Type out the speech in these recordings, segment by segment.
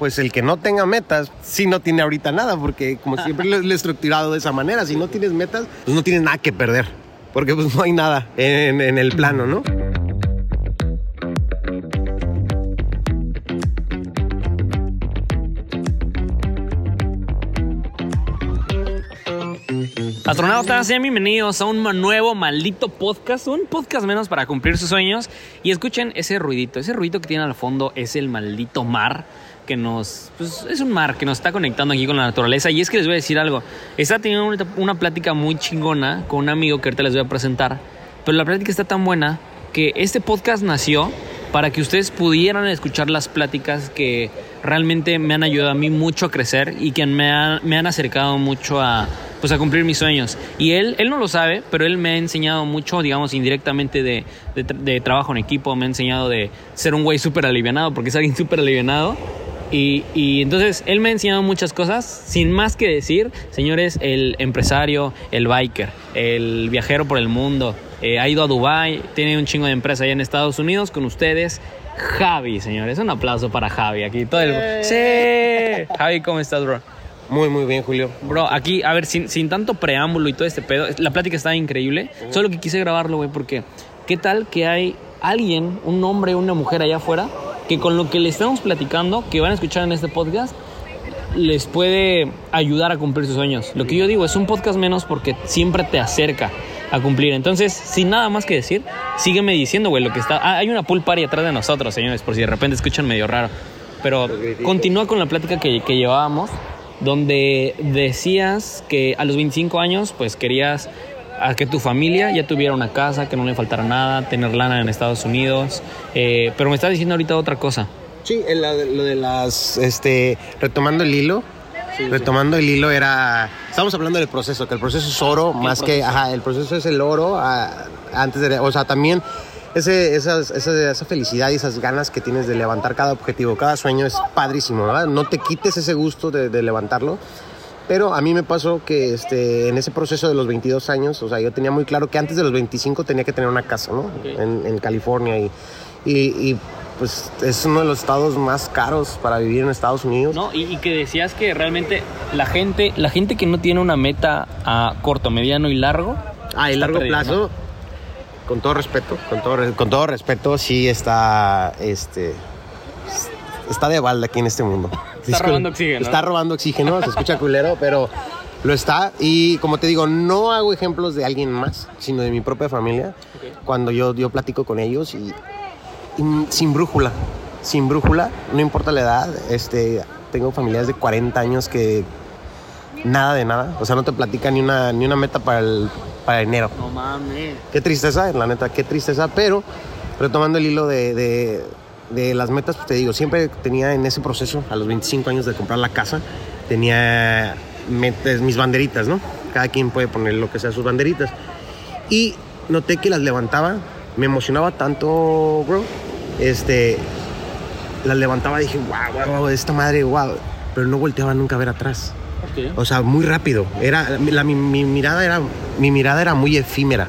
pues el que no tenga metas, sí no tiene ahorita nada, porque como siempre lo he estructurado de esa manera, si no tienes metas, pues no tienes nada que perder, porque pues no hay nada en, en el plano, ¿no? Astronautas, sean bienvenidos a un nuevo maldito podcast, un podcast menos para cumplir sus sueños. Y escuchen ese ruidito, ese ruidito que tiene al fondo es el maldito mar que nos, pues es un mar que nos está conectando aquí con la naturaleza. Y es que les voy a decir algo, está teniendo una, una plática muy chingona con un amigo que ahorita les voy a presentar, pero la plática está tan buena que este podcast nació para que ustedes pudieran escuchar las pláticas que realmente me han ayudado a mí mucho a crecer y que me, han- me han acercado mucho a, pues, a cumplir mis sueños. Y él, él no lo sabe, pero él me ha enseñado mucho, digamos, indirectamente de, de de trabajo en equipo, me ha enseñado de ser un güey súper alivianado, porque es alguien súper alivianado. Y, y entonces él me ha enseñado muchas cosas, sin más que decir, señores, el empresario, el biker, el viajero por el mundo, eh, ha ido a Dubai, tiene un chingo de empresa allá en Estados Unidos con ustedes. Javi, señores, un aplauso para Javi aquí. Todo el... Sí. Javi, ¿cómo estás, bro? Muy, muy bien, Julio. Bro, aquí, a ver, sin, sin tanto preámbulo y todo este pedo, la plática está increíble. Solo que quise grabarlo, güey, porque ¿qué tal que hay alguien, un hombre, una mujer allá afuera, que con lo que le estamos platicando, que van a escuchar en este podcast, les puede ayudar a cumplir sus sueños? Lo que yo digo es un podcast menos porque siempre te acerca a cumplir. Entonces, sin nada más que decir, sígueme diciendo, güey, lo que está... Ah, hay una pool party atrás de nosotros, señores, por si de repente escuchan medio raro. Pero continúa con la plática que, que llevábamos donde decías que a los 25 años pues querías a que tu familia ya tuviera una casa, que no le faltara nada, tener lana en Estados Unidos, eh, pero me estás diciendo ahorita otra cosa. Sí, el- la- lo de las, este, retomando el hilo, retomando el hilo era, estamos hablando del proceso, que el proceso es oro, más que, ajá, el proceso es el oro, ah, antes de, o sea, también ese, esas, esa, esa felicidad y esas ganas que tienes de levantar cada objetivo, cada sueño es padrísimo, ¿verdad? No te quites ese gusto de, de levantarlo. Pero a mí me pasó que este, en ese proceso de los 22 años, o sea, yo tenía muy claro que antes de los 25 tenía que tener una casa, ¿no? En, en California y, y, y, pues es uno de los estados más caros para vivir en Estados Unidos. ¿No? Y, y que decías que realmente la gente, la gente que no tiene una meta a corto, mediano y largo, Ah, y largo plazo, ¿no? con todo respeto, con todo, con todo respeto, sí está, este, está de balda aquí en este mundo. Está Discul- robando oxígeno. Está robando oxígeno, se escucha culero, pero lo está. Y como te digo, no hago ejemplos de alguien más, sino de mi propia familia. Cuando yo, yo platico con ellos y, y sin brújula, sin brújula, no importa la edad, este, tengo familiares de 40 años que nada de nada, o sea, no te platican ni una, ni una meta para, el, para enero. No mames. Qué tristeza, la neta, qué tristeza. Pero retomando el hilo de, de- de las metas, pues te digo, siempre tenía en ese proceso, a los 25 años de comprar la casa, tenía metas, mis banderitas, ¿no? Cada quien puede poner lo que sea sus banderitas. Y noté que las levantaba, me emocionaba tanto, bro. Este, las levantaba y dije, wow, wow, wow, esta madre, wow. Pero no volteaba nunca a ver atrás. Ok. O sea, muy rápido. Era, la- mi, mi mirada era, mi mirada era muy efímera.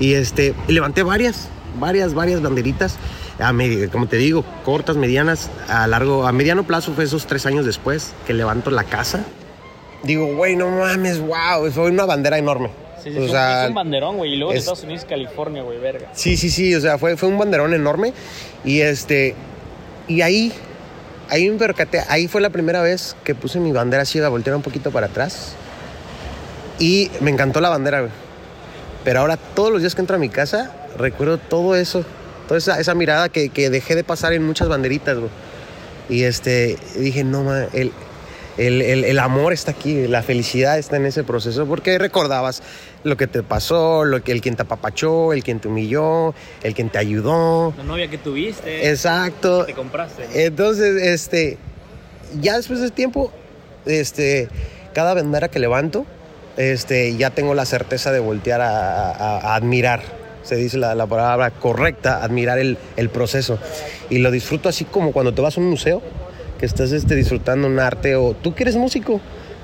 Y este, levanté varias, varias, varias banderitas. A medi- como te digo, cortas, medianas, a largo, a mediano plazo fue esos tres años después que levanto la casa. Digo, güey, no mames, wow, fue una bandera enorme. Sí, sí, o es, sea, un, es un banderón, güey. Y luego de es- Estados Unidos, California, güey, verga. Sí, sí, sí, o sea, fue, fue un banderón enorme y este, y ahí, ahí me percaté, ahí fue la primera vez que puse mi bandera así, a voltear un poquito para atrás y me encantó la bandera, güey. Pero ahora todos los días que entro a mi casa, recuerdo todo eso, toda esa, esa mirada que, que dejé de pasar en muchas banderitas, güey. Y este, dije, no, ma, el, el, el- el amor está aquí, la felicidad está en ese proceso, porque recordabas lo que te pasó, lo que, el quien te apapachó, el quien te humilló, el quien te ayudó. La novia que tuviste, Exacto. te compraste. Entonces, este, ya después de tiempo, este, cada bandera que levanto, este, ya tengo la certeza de voltear a, a- a admirar. Se dice la, la palabra correcta, admirar el, el proceso. Y lo disfruto así como cuando te vas a un museo, que estás este, disfrutando un arte, o tú que eres músico,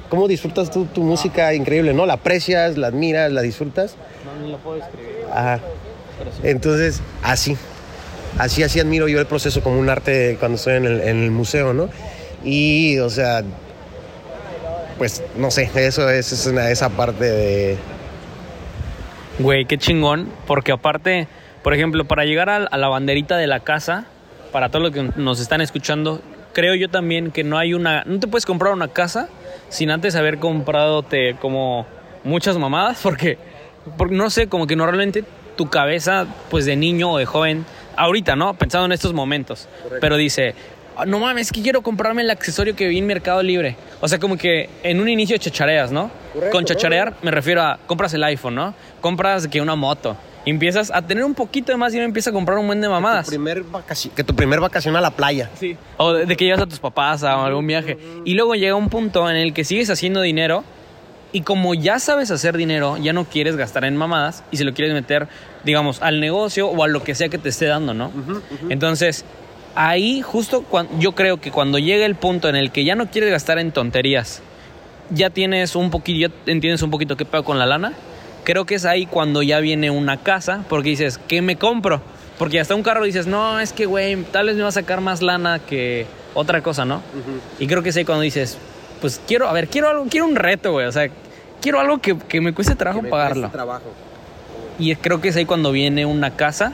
¿cómo disfrutas tú tu música increíble? ¿No? La aprecias, la admiras, la disfrutas. No, ni lo puedo escribir. Ajá. Entonces, así. Así, así admiro yo el proceso como un arte cuando estoy en el, en el museo, ¿no? Y, o sea, pues no sé, eso es, es una, esa parte de... Güey, qué chingón, porque aparte, por ejemplo, para llegar a, a la banderita de la casa, para todos los que nos están escuchando, creo yo también que no hay una, no te puedes comprar una casa sin antes haber comprado como muchas mamadas, porque, porque no sé, como que normalmente tu cabeza, pues de niño o de joven, ahorita, ¿no? Pensando en estos momentos, pero dice, "Ah, no mames, es que quiero comprarme el accesorio que vi en Mercado Libre. O sea, como que en un inicio chachareas, ¿no? Correcto, Con chacharear me refiero a compras el iPhone, ¿no? Compras que una moto. Y empiezas a tener un poquito de más y uno empieza a comprar un buen de mamadas. Tu primer vacaci- que tu primer vacación a la playa. Sí. O de, de que llevas a tus papás a algún viaje. Y luego llega un punto en el que sigues haciendo dinero y como ya sabes hacer dinero, ya no quieres gastar en mamadas y se lo quieres meter, digamos, al negocio o a lo que sea que te esté dando, ¿no? Entonces, ahí justo yo creo que cuando llega el punto en el que ya no quieres gastar en tonterías, ya tienes un poquillo, ya entiendes un poquito qué pedo con la lana, creo que es ahí cuando ya viene una casa, porque dices, ¿qué me compro? Porque hasta un carro dices, no, es que, güey, tal vez me va a sacar más lana que otra cosa, ¿no? Y creo que es ahí cuando dices, pues quiero, a ver, quiero algo, quiero un reto, güey, o sea, quiero algo que, que me cueste trabajo Que me pagarlo. cueste trabajo. Y creo que es ahí cuando viene una casa.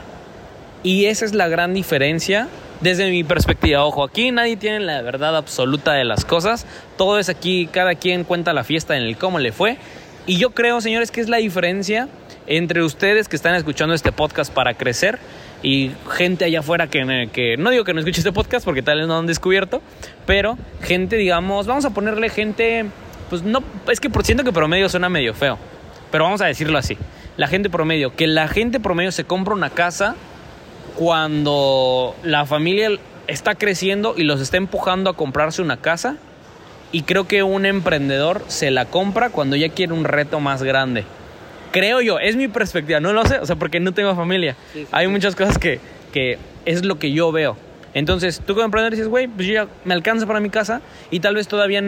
Y esa es la gran diferencia desde mi perspectiva. Ojo, aquí nadie tiene la verdad absoluta de las cosas. Todo es aquí, cada quien cuenta la fiesta en el cómo le fue. Y yo creo, señores, que es la diferencia entre ustedes que están escuchando este podcast para crecer y gente allá afuera que, no digo que no escuche este podcast porque tal vez no han descubierto, pero gente, digamos, vamos a ponerle gente, pues no, es que por- siento que promedio suena medio feo, pero vamos a decirlo así. La gente promedio, que la gente promedio se compra una casa cuando la familia está creciendo y los está empujando a comprarse una casa. Y creo que un emprendedor se la compra cuando ya quiere un reto más grande. Creo yo, es mi perspectiva, no lo sé, o sea, porque no tengo familia. Sí, sí, Hay sí. muchas cosas que, que es lo que yo veo. Entonces, tú como emprendedor dices, güey, pues yo ya me alcanza para mi casa y tal vez todavía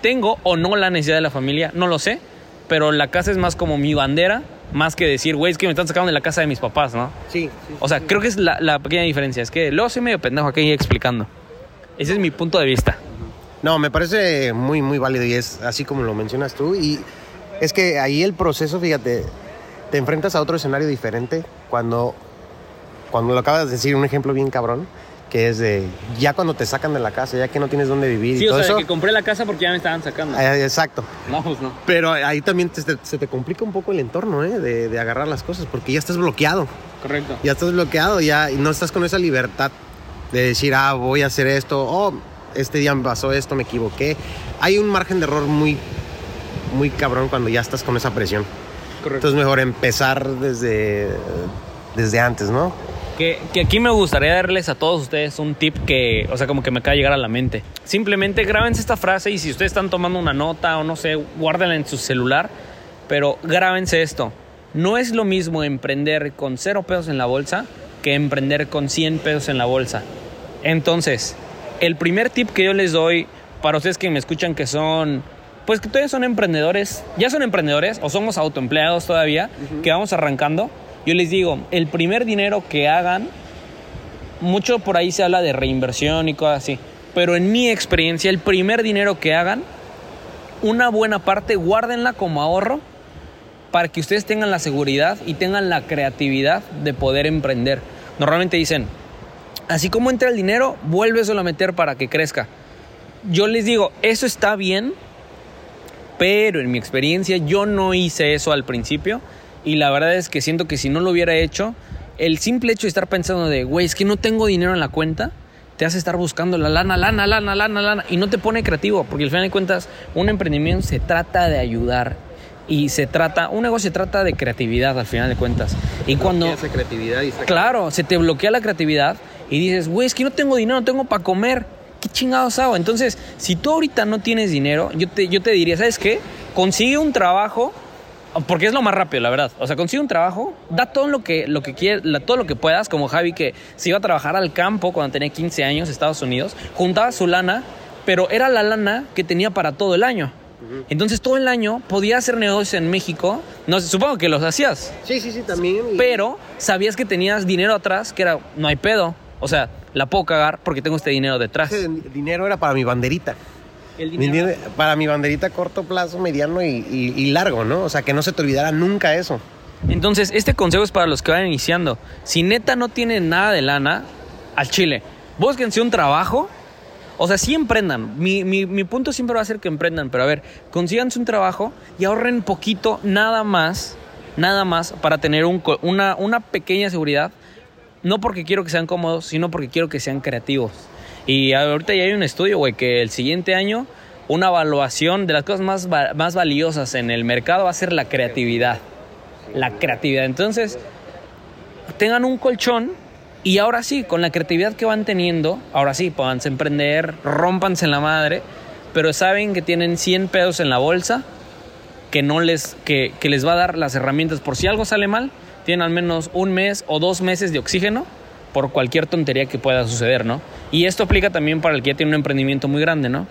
tengo o no la necesidad de la familia, no lo sé, pero la casa es más como mi bandera, más que decir, güey, es que me están sacando de la casa de mis papás, ¿no? Sí, sí, O sea, creo que es la, la pequeña diferencia. Es que luego soy medio pendejo aquí explicando. Ese es mi punto de vista. No, me parece muy, muy válido y es así como lo mencionas tú. Y es que ahí el proceso, fíjate, te enfrentas a otro escenario diferente cuando, cuando lo acabas de decir, un ejemplo bien cabrón, que es de ya cuando te sacan de la casa, ya que no tienes dónde vivir y todo eso. compré la casa porque ya me estaban sacando. Eh, exacto. No, pues no. Pero ahí también te- se te complica un poco el entorno, ¿eh? De, de agarrar las cosas, porque ya estás bloqueado. Correcto. Ya estás bloqueado, ya y no estás con esa libertad de decir, ah, voy a hacer esto, oh, este día me pasó esto, me equivoqué. Hay un margen de error muy, muy cabrón cuando ya estás con esa presión. Correcto. Entonces mejor empezar desde, desde antes, ¿no? Que, que aquí me gustaría darles a todos ustedes un tip que, o sea, como que me acaba de llegar a la mente. Simplemente grábense esta frase y si ustedes están tomando una nota o no sé, guárdenla en su celular, pero grábense esto. No es lo mismo emprender con cero pesos en la bolsa que emprender con 100 pesos en la bolsa. Entonces, el primer tip que yo les doy para ustedes que me escuchan que son, pues que todavía son emprendedores, ya son emprendedores o somos autoempleados todavía, que vamos arrancando, yo les digo, el primer dinero que hagan, mucho por ahí se habla de reinversión y cosas así, pero en mi experiencia, el primer dinero que hagan, una buena parte, guárdenla como ahorro para que ustedes tengan la seguridad y tengan la creatividad de poder emprender. Normalmente dicen, así como entra el dinero, vuélveselo a meter para que crezca. Yo les digo, eso está bien, pero en mi experiencia yo no hice eso al principio y la verdad es que siento que si no lo hubiera hecho, el simple hecho de estar pensando de, güey, es que no tengo dinero en la cuenta, te hace estar buscando la lana, lana, lana, lana, lana y no te pone creativo, porque al final de cuentas un emprendimiento se trata de ayudar y se trata, un negocio se trata de creatividad al final de cuentas. Y cuando... Esa creatividad y Claro, se te bloquea la creatividad y dices, güey, es que no tengo dinero, no tengo para comer. ¿Qué chingados hago? Entonces, si tú ahorita no tienes dinero, yo te, yo te diría, ¿sabes qué? Consigue un trabajo, porque es lo más rápido, la verdad. O sea, consigue un trabajo, da todo lo que, lo que quieras, la- todo lo que puedas, como Javi que se iba a trabajar al campo cuando tenía 15 años, Estados Unidos, juntaba su lana, pero era la lana que tenía para todo el año. Entonces todo el año podía hacer negocios en México. No sé, supongo que los hacías Sí, sí, sí, también. y- pero sabías que tenías dinero atrás, que era, no hay pedo. O sea, la puedo cagar porque tengo este dinero detrás. Ese dinero era para mi banderita. Para mi banderita corto plazo, mediano y, y- y largo, ¿no? O sea, que no se te olvidara nunca eso. Entonces, este consejo es para los que van iniciando. Si neta no tienen nada de lana, al chile, búsquense un trabajo. O sea, sí emprendan. Mi, mi- mi punto siempre va a ser que emprendan. Pero a ver, consíganse un trabajo y ahorren poquito, nada más, nada más, para tener un una, una pequeña seguridad. No porque quiero que sean cómodos, sino porque quiero que sean creativos. Y ahorita ya hay un estudio, güey, que el siguiente año una evaluación de las cosas más, más valiosas en el mercado va a ser la creatividad la creatividad. Entonces, tengan un colchón y ahora sí, con la creatividad que van teniendo, ahora sí, pónganse a emprender, rompanse en la madre, pero saben que tienen 100 pesos en la bolsa que no les que, que les va a dar las herramientas por si algo sale mal, tienen al menos un mes o dos meses de oxígeno por cualquier tontería que pueda suceder, ¿no? Y esto aplica también para el que ya tiene un emprendimiento muy grande, ¿no?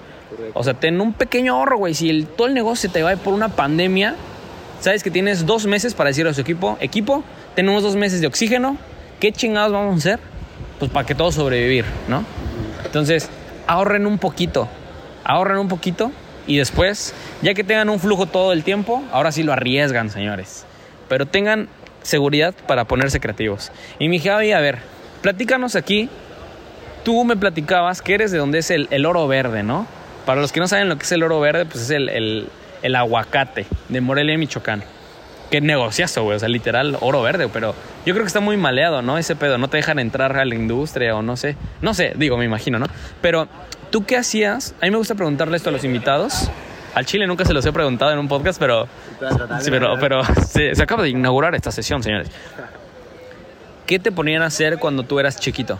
O sea, ten un pequeño ahorro, güey. Si el, todo el negocio te va por una pandemia, sabes que tienes dos meses para decir a su equipo, equipo, tenemos dos meses de oxígeno, ¿qué chingados vamos a hacer? Pues para que todos sobrevivir, ¿no? Entonces, ahorren un poquito, ahorren un poquito y después, ya que tengan un flujo todo el tiempo, ahora sí lo arriesgan, señores. Pero tengan seguridad para ponerse creativos. Y mi Javi, a ver, platícanos aquí. Tú me platicabas que eres de donde es el, el oro verde, ¿no? Para los que no saben lo que es el oro verde, pues es el, el- el aguacate de Morelia, Michoacán. Qué negociazo, güey. O sea, literal, oro verde. Pero yo creo que está muy maleado, ¿no? Ese pedo. No te dejan entrar a la industria o no sé. No sé, digo, me imagino, ¿no? Pero, ¿tú qué hacías? A mí me gusta preguntarle esto a los invitados. Al Chile nunca se los he preguntado en un podcast, pero... Sí, pero, pero se, se acaba de inaugurar esta sesión, señores. ¿Qué te ponían a hacer cuando tú eras chiquito?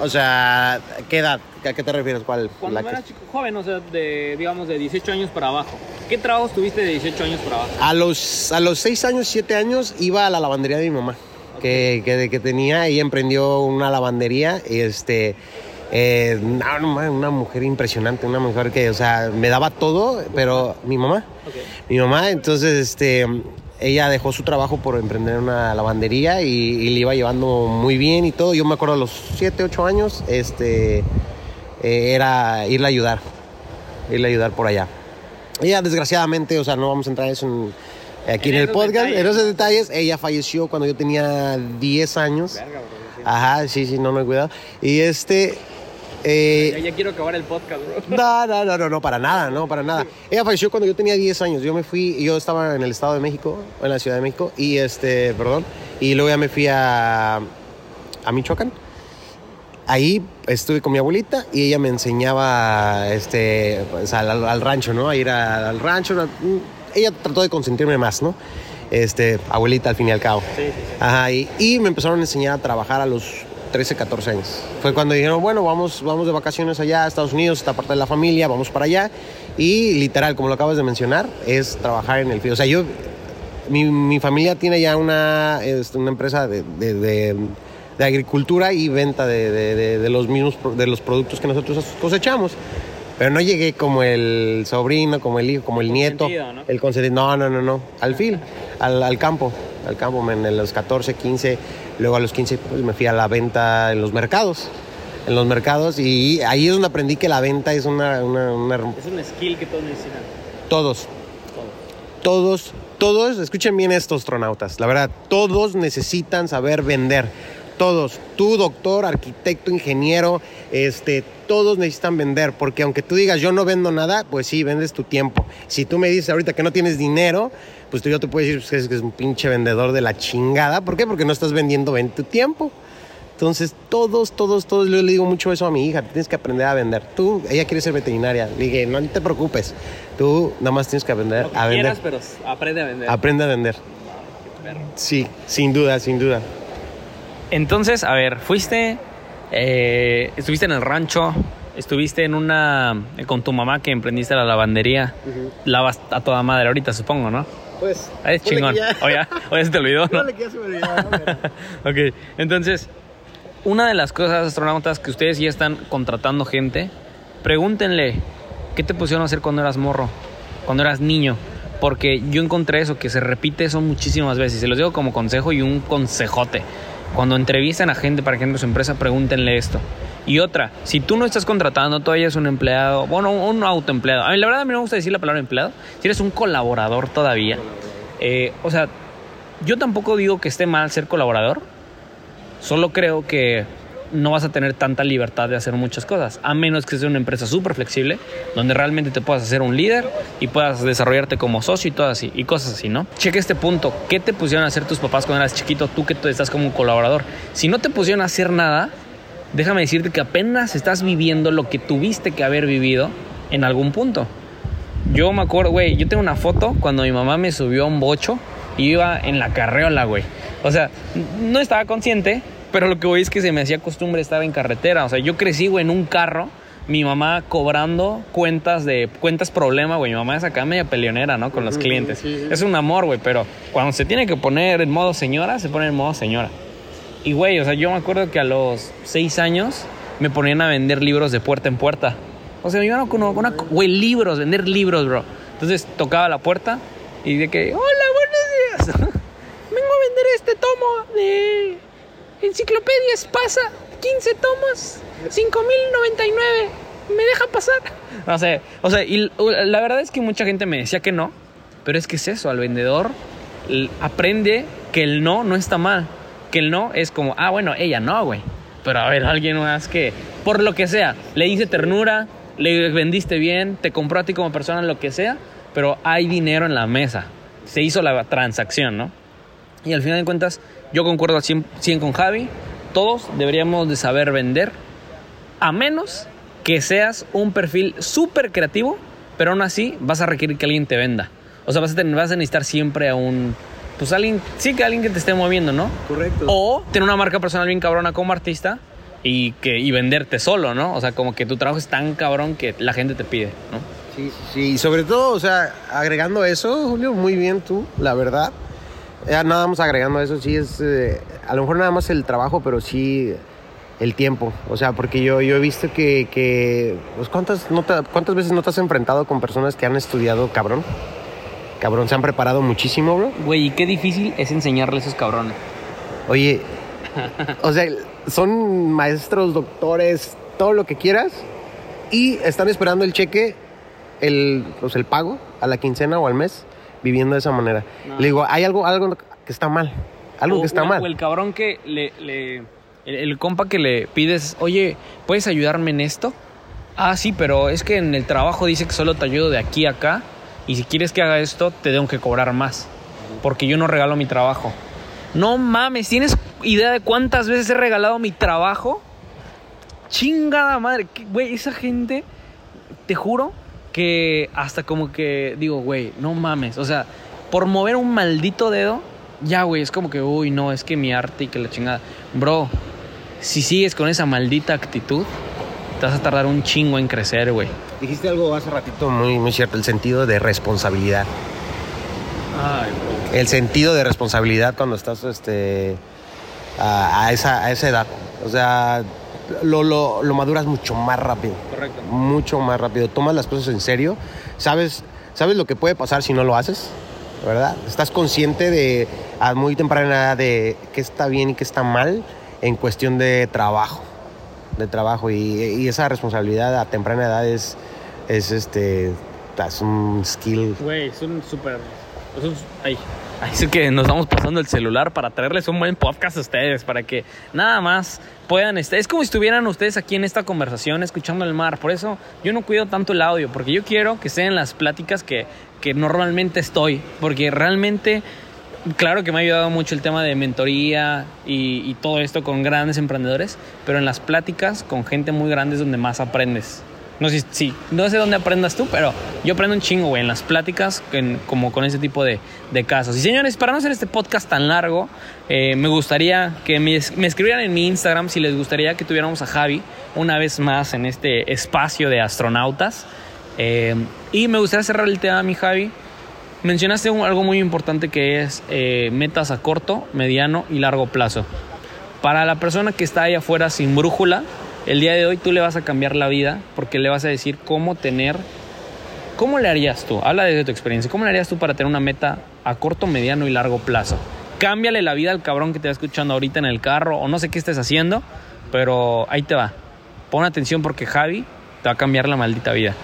O sea, ¿qué edad? ¿A qué te refieres? ¿Cuál? Cuando La que- eras chico, joven, o sea, de, digamos, de 18 años para abajo. ¿Qué trabajos tuviste de 18 años para abajo? A los, a los 6 años, 7 años, iba a la lavandería de mi mamá. Que, que, que tenía, ella emprendió una lavandería. y Este, eh, no, no, ma, una mujer impresionante, una mujer que, o sea, me daba todo, pero mi mamá. Mi mamá, entonces, este, ella dejó su trabajo por emprender una lavandería y, y le iba llevando muy bien y todo. Yo me acuerdo a los 7, 8 años, este, eh, era irle a ayudar, irle a ayudar por allá. Ella, desgraciadamente, o sea, no vamos a entrar en eso en- aquí En en, el podcast, detalles. en esos detalles. Ella falleció cuando yo tenía 10 años. Ajá, sí, sí, no, no he cuidado. Y este. Eh, ya quiero acabar el podcast, bro. no, no, no, no, no, para nada, no, para nada. Ella falleció cuando yo tenía 10 años. Yo me fui, yo estaba en el Estado de México, en la Ciudad de México, y este, perdón, y luego ya me fui a, a Michoacán. Ahí estuve con mi abuelita y ella me enseñaba este, pues, al, rancho, ¿no? A ir a- al rancho. ¿no? Ella trató de consentirme más, ¿no? Este, abuelita al fin y al cabo. Sí, sí, sí. Ajá, y, y me empezaron a enseñar a trabajar a los 13, 14 años. Fue cuando dijeron, bueno, vamos, vamos de vacaciones allá a Estados Unidos, esta parte de la familia, vamos para allá. Y literal, como lo acabas de mencionar, es trabajar en el frío. O sea, yo, mi, mi familia tiene ya una, este, una empresa de, de- de- de agricultura y venta de, de- de- de los mismos, de los productos que nosotros cosechamos. Pero no llegué como el sobrino, como el hijo, como el nieto. Consentido, ¿no? El consentido. No, no, no, no. Al, al campo. Al campo, men, en los 14, 15. Luego a los 15 pues, me fui a la venta en los mercados. En los mercados. Y ahí es donde aprendí que la venta es una... una- una- Es un skill que todos necesitan. todos. Todos, todos, escuchen bien estos astronautas. La verdad, todos necesitan saber vender. Todos, tú, doctor, arquitecto, ingeniero, este, todos necesitan vender, porque aunque tú digas yo no vendo nada, pues sí, vendes tu tiempo. Si tú me dices ahorita que no tienes dinero, pues tú yo te puedo decir pues, que es, que es un pinche vendedor de la chingada. ¿Por qué? Porque no estás vendiendo ven tu tiempo. Entonces, todos, todos, todos, yo le digo mucho eso a mi hija, tienes que aprender a vender. Tú, ella quiere ser veterinaria. Le dije, no te preocupes, tú nada más tienes que aprender Lo que a vender. quieras, pero aprende a vender. Aprende a vender. Sí, sin duda, sin duda. Entonces, a ver, fuiste, eh, estuviste en el rancho, estuviste en una, con tu mamá que emprendiste la lavandería, lavas a toda madre ahorita, supongo, ¿no? Pues. Ah, Es chingón. O ya, o ya se te olvidó, ¿no? que ya se me olvidó, Ok, entonces, una de las cosas, astronautas, que ustedes ya están contratando gente, pregúntenle, ¿qué te pusieron a hacer cuando eras morro? Cuando eras niño. Porque yo encontré eso, que se repite eso muchísimas veces. Se los digo como consejo y un consejote. Cuando entrevistan a gente para que entre su empresa, pregúntenle esto. Y otra, si tú no estás contratando, todavía es un empleado, bueno, un autoempleado. A mí, la verdad, a mí no me gusta decir la palabra empleado. Si eres un colaborador todavía, eh, o sea, yo tampoco digo que esté mal ser colaborador. Solo creo que no vas a tener tanta libertad de hacer muchas cosas, a menos que sea una empresa súper flexible, donde realmente te puedas hacer un líder y puedas desarrollarte como socio y todo y cosas así, ¿no? Cheque este punto, ¿qué te pusieron a hacer tus papás cuando eras chiquito, tú que estás como un colaborador? Si no te pusieron a hacer nada, déjame decirte que apenas estás viviendo lo que tuviste que haber vivido en algún punto. Yo me acuerdo, güey, yo tengo una foto cuando mi mamá me subió a un bocho y iba en la carreola, güey. O sea, no estaba consciente, pero lo que voy es que se me hacía costumbre estar en carretera. O sea, yo crecí, güey, en un carro. Mi mamá cobrando cuentas de cuentas problema, güey. Mi mamá es acá media peleonera, ¿no? Con los clientes. Es un amor, güey, pero cuando se tiene que poner en modo señora, se pone en modo señora. Y, güey, o sea, yo me acuerdo que a los seis años me ponían a vender libros de puerta en puerta. O sea, me iban con una, güey, libros, vender libros, bro. Entonces tocaba la puerta y de que, hola, buenos días. Vengo a vender este tomo de Enciclopedia Espasa, 15 tomos, 5099. ¿Me deja pasar? No sé, o sea, y la verdad es que mucha gente me decía que no, pero es que es eso, al vendedor aprende que el no no está mal, que el no es como, ah, bueno, ella no, güey. Pero a ver, alguien más que, por lo que sea, le hice ternura, le vendiste bien, te compró a ti como persona, lo que sea, pero hay dinero en la mesa. Se hizo la transacción, ¿no? Y al final de cuentas, yo concuerdo al 100, con Javi. Todos deberíamos de saber vender, a menos que seas un perfil súper creativo, pero aún así vas a requerir que alguien te venda. O sea, vas a, tener, vas a necesitar siempre a un... Pues alguien, sí que alguien que te esté moviendo, ¿no? Correcto. O tener una marca personal bien cabrona como artista y, que, y venderte solo, ¿no? O sea, como que tu trabajo es tan cabrón que la gente te pide, ¿no? Sí, sí, y sobre todo, o sea, agregando eso, Julio, muy bien tú, la verdad. Ya nada más agregando eso, sí es, eh, a lo mejor nada más el trabajo, pero sí el tiempo. O sea, porque yo, yo he visto que, que pues, ¿cuántas, no ¿cuántas veces no te has enfrentado con personas que han estudiado cabrón? Cabrón, se han preparado muchísimo, bro. Güey, y qué difícil es enseñarle a esos cabrones. Oye, o sea, son maestros, doctores, todo lo que quieras, y están esperando el cheque, el, pues, el pago a la quincena o al mes viviendo de esa manera. Le digo, hay algo, algo que está mal. Algo que está mal. O el cabrón que le, el, compa que le pides, oye, ¿puedes ayudarme en esto? Ah, sí, pero es que en el trabajo dice que solo te ayudo de aquí a acá. Y si quieres que haga esto, te tengo que cobrar más. Porque yo no regalo mi trabajo. No mames, ¿tienes idea de cuántas veces he regalado mi trabajo? Chingada madre. Güey, esa gente, te juro que hasta como que digo, güey, no mames. O sea, por mover un maldito dedo, ya, güey, es como que, uy, no, es que mi arte y que la chingada. Bro, si sigues con esa maldita actitud, te vas a tardar un chingo en crecer, güey. Dijiste algo hace ratito muy, muy cierto, el sentido de responsabilidad. Ay, el sentido de responsabilidad cuando estás este, a, esa, a esa edad. O sea, lo, lo, lo, maduras mucho más rápido. Correcto. Mucho más rápido. Tomas las cosas en serio. Sabes, sabes lo que puede pasar si no lo haces, ¿verdad? Estás consciente de a muy temprana edad de qué está bien y qué está mal en cuestión de trabajo. De trabajo. Y, esa responsabilidad a temprana edad es, es este. Es un skill. Güey, es un súper. Ay, Así que nos vamos pasando el celular para traerles un buen podcast a ustedes, para que nada más puedan estar. Es como si estuvieran ustedes aquí en esta conversación escuchando el mar. Por eso yo no cuido tanto el audio, porque yo quiero que sean las pláticas que, que normalmente estoy, porque realmente claro que me ha ayudado mucho el tema de mentoría y, y, todo esto con grandes emprendedores, pero en las pláticas con gente muy grande es donde más aprendes. No sé, sí, no sé dónde aprendas tú, pero yo aprendo un chingo, güey, en las pláticas, como con ese tipo de, casos. Y señores, para no hacer este podcast tan largo, eh, me gustaría que me, escribieran en mi Instagram si les gustaría que tuviéramos a Javi una vez más en este espacio de astronautas. Eh, y me gustaría cerrar el tema, mi Javi. Mencionaste algo muy importante que es eh, metas a corto, mediano y largo plazo. Para la persona que está ahí afuera sin brújula, el día de hoy tú le vas a cambiar la vida porque le vas a decir cómo tener, cómo le harías tú, habla desde tu experiencia, cómo le harías tú para tener una meta a corto, mediano y largo plazo. cámbiale la vida al cabrón que te va escuchando ahorita en el carro o no sé qué estés haciendo, pero ahí te va. Pon atención porque Javi te va a cambiar la maldita vida.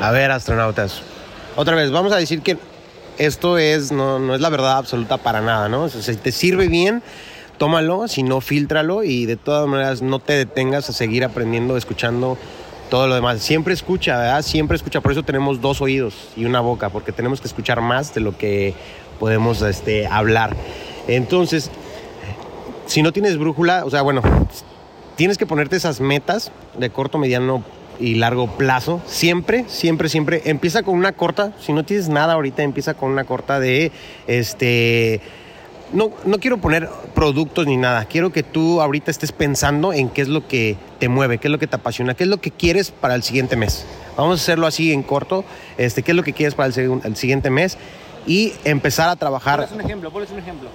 A ver, astronautas. Otra vez, vamos a decir que esto es, no, no es la verdad absoluta para nada, ¿no? O sea, si te sirve bien, tómalo, si no, filtralo y de todas maneras no te detengas a seguir aprendiendo, escuchando todo lo demás. Siempre escucha, ¿verdad? Siempre escucha. Por eso tenemos dos oídos y una boca, porque tenemos que escuchar más de lo que podemos este, hablar. Entonces, si no tienes brújula, o sea, bueno, tienes que ponerte esas metas de corto, mediano y largo plazo. Siempre, siempre, siempre. Empieza con una corta. Si no tienes nada ahorita, empieza con una corta de este. No, no quiero poner productos ni nada. Quiero que tú ahorita estés pensando en qué es lo que te mueve, qué es lo que te apasiona, qué es lo que quieres para el siguiente mes. Vamos a hacerlo así en corto. Este, ¿Qué es lo que quieres para el, el siguiente mes? Y empezar a trabajar. un ejemplo, ponles un ejemplo.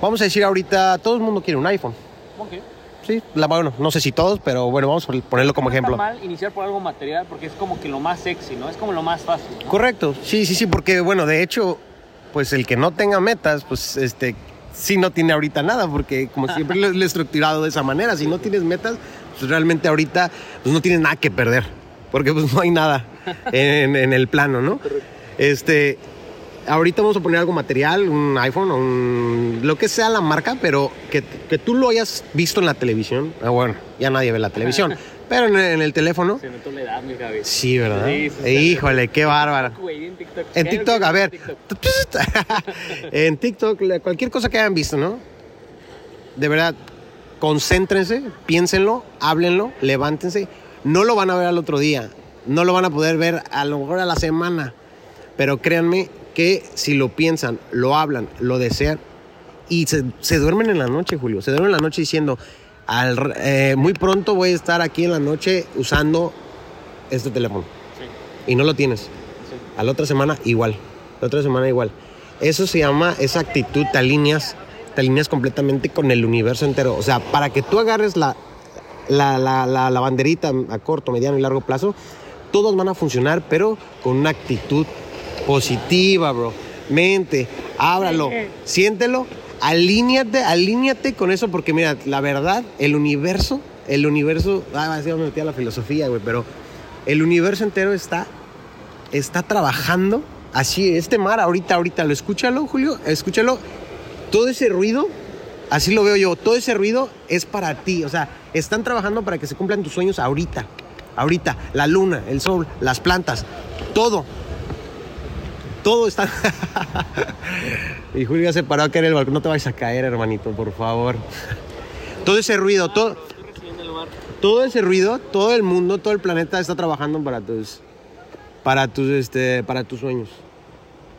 Vamos a decir ahorita, todo el mundo quiere un iPhone. Sí, la, bueno, no sé si todos, pero bueno, vamos a ponerlo como ejemplo. mal iniciar por algo material porque es como que lo más sexy, ¿no? Es como lo más fácil. Correcto, sí, sí, sí, porque bueno, de hecho, pues el que no tenga metas, pues este, sí no tiene ahorita nada, porque como siempre lo he estructurado de esa manera, si no tienes metas, pues realmente ahorita pues no tienes nada que perder, porque pues no hay nada en, en el plano, ¿no? Este, ahorita vamos a poner algo material, un iPhone o un, lo que sea la marca, pero que, que tú lo hayas visto en la televisión, ah, bueno, ya nadie ve la televisión, pero en, el- en el teléfono, Se notó la edad, mi Javi. sí, ¿verdad? Sí, sí, sí. Híjole, qué bárbara. Güey, en TikTok. En a ver. En TikTok, cualquier cosa que hayan visto, ¿no? De verdad, concéntrense, piénsenlo, háblenlo, levántense. No lo van a ver al otro día, no lo van a poder ver a lo mejor a la semana. Pero créanme que si lo piensan, lo hablan, lo desean y se, se duermen en la noche, Julio. Se duermen en la noche diciendo, al, eh, muy pronto voy a estar aquí en la noche usando este teléfono. Y no lo tienes. A la otra semana igual. La otra semana igual. Eso se llama esa actitud, te alineas, te alineas completamente con el universo entero. O sea, para que tú agarres la, la, la, la, la banderita a corto, mediano y largo plazo, todos van a funcionar, pero con una actitud positiva, bro. Mente, ábralo, siéntelo, alíñate, alíñate con eso, porque mira, la verdad, el universo, el universo, ah, así me metí a la filosofía, güey, pero el universo entero está está trabajando así, este mar ahorita, ahorita, lo escúchalo, Julio, escúchalo, todo ese ruido, así lo veo yo, todo ese ruido es para ti, o sea, están trabajando para que se cumplan tus sueños ahorita, ahorita, la luna, el sol, las plantas, todo, todo está... y Julio ya se paró a caer en el balcón, no te vayas a caer, hermanito, por favor. Todo ese ruido, todo, todo ese ruido, todo el mundo, todo el planeta está trabajando para tus, para tus, este, para tus sueños.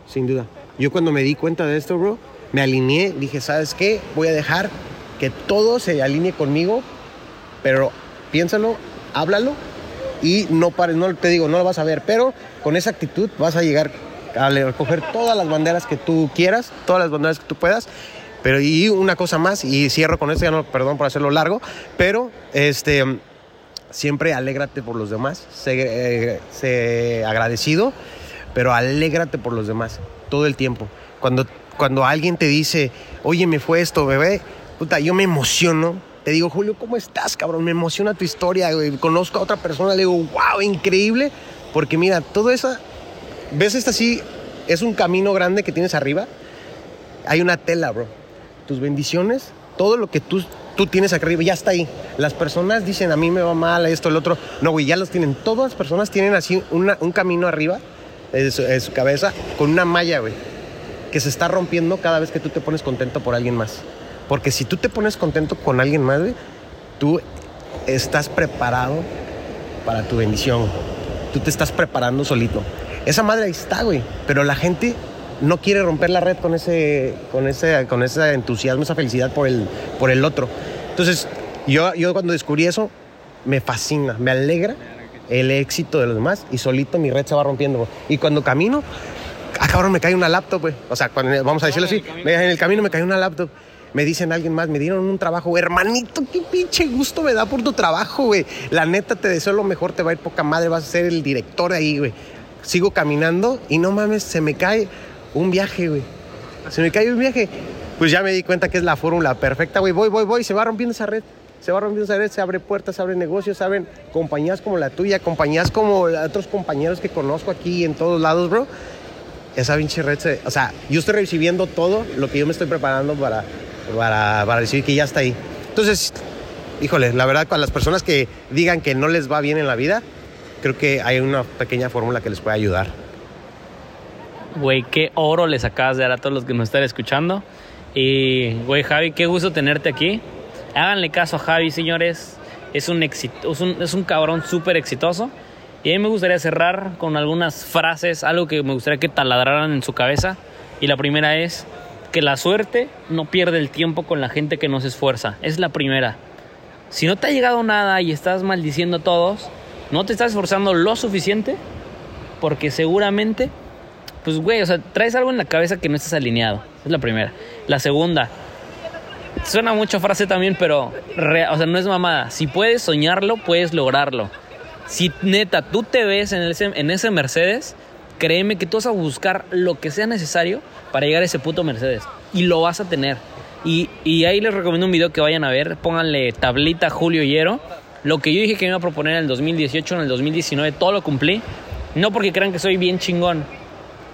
Sin duda. Yo cuando me di cuenta de esto, bro, me alineé, dije, ¿sabes qué? Voy a dejar que todo se alinee conmigo, pero piénsalo, háblalo y no pares, no te digo, no lo vas a ver, pero con esa actitud vas a llegar a le- coger todas las banderas que tú quieras, todas las banderas que tú puedas. Pero y una cosa más, y cierro con esto, ya no, perdón por hacerlo largo, pero este, siempre alégrate por los demás, sé, eh, sé agradecido, pero alégrate por los demás todo el tiempo. Cuando, cuando alguien te dice, oye, me fue esto, bebé, puta, yo me emociono. Te digo, Julio, ¿cómo estás, cabrón? Me emociona tu historia. Conozco a otra persona, le digo, wow, increíble. Porque mira, todo eso, ¿ves esta así? Es un camino grande que tienes arriba. Hay una tela, bro. Tus bendiciones, todo lo que tú, tú tienes acá arriba, ya está ahí. Las personas dicen, a mí me va mal, esto, el otro. No, güey, ya los tienen. Todas las personas tienen así un camino arriba de su, de su cabeza con una malla, güey, que se está rompiendo cada vez que tú te pones contento por alguien más. Porque si tú te pones contento con alguien más, güey, tú estás preparado para tu bendición. Tú te estás preparando solito. Esa madre ahí está, güey. Pero la gente no quiere romper la red con ese, con ese, con ese entusiasmo, esa felicidad por el, por el otro. Entonces, yo, yo cuando descubrí eso, me fascina, me alegra el éxito de los demás y solito mi red se va rompiendo. güey. Y cuando camino, ah, cabrón, me cae una laptop, güey. O sea, cuando, vamos a decirlo así, me- en el camino me cae una laptop. Me dicen alguien más, me dieron un trabajo, hermanito, qué pinche gusto me da por tu trabajo, güey. La neta, te deseo lo mejor, te va a ir poca madre, vas a ser el director ahí, güey. Sigo caminando y no mames, se me cae un viaje, güey. se me cae un viaje. Pues ya me di cuenta que es la fórmula perfecta, güey. Voy, voy, voy, se va rompiendo esa red. Se va rompiendo esa red, se abre puertas, se abren negocios, se abren compañías como la tuya, compañías como otros compañeros que conozco aquí en todos lados, bro. Esa pinche red, se- o sea, yo estoy recibiendo todo lo que yo me estoy preparando para, para, para decir que ya está ahí. Entonces, híjole, la verdad, para las personas que digan que no les va bien en la vida, creo que hay una pequeña fórmula que les puede ayudar. Güey, qué oro les acabas de dar a todos los que nos están escuchando. Y, güey, Javi, qué gusto tenerte aquí. Háganle caso a Javi, señores. Es un, éxito, es un, es un cabrón súper exitoso. Y a mí me gustaría cerrar con algunas frases, algo que me gustaría que taladraran en su cabeza. Y la primera es que la suerte no pierde el tiempo con la gente que no se esfuerza. Es la primera. Si no te ha llegado nada y estás maldiciendo a todos, no te estás esforzando lo suficiente porque seguramente pues güey, o sea, traes algo en la cabeza que no estás alineado. Es la primera. La segunda, suena mucho frase también, pero re- o sea, no es mamada. Si puedes soñarlo, puedes lograrlo. Si neta tú te ves en ese, en ese Mercedes, créeme que tú vas a buscar lo que sea necesario para llegar a ese puto Mercedes. Y lo vas a tener. Y, y ahí les recomiendo un video que vayan a ver. Pónganle tablita Julio Hierro. Lo que yo dije que me iba a proponer en el 2018, en el 2019, todo lo cumplí. No porque crean que soy bien chingón,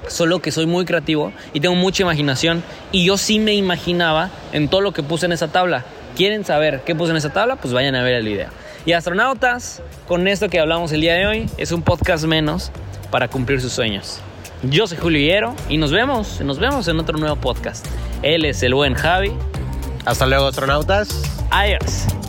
solo que soy muy creativo y tengo mucha imaginación y yo sí me imaginaba en todo lo que puse en esa tabla. ¿Quieren saber qué puse en esa tabla? Pues vayan a ver el video. Y astronautas, con esto que hablamos el día de hoy, es un podcast menos para cumplir sus sueños. Yo soy Julio Hierro y nos vemos, nos vemos en otro nuevo podcast. Él es el buen Javi. Hasta luego, astronautas. Adiós.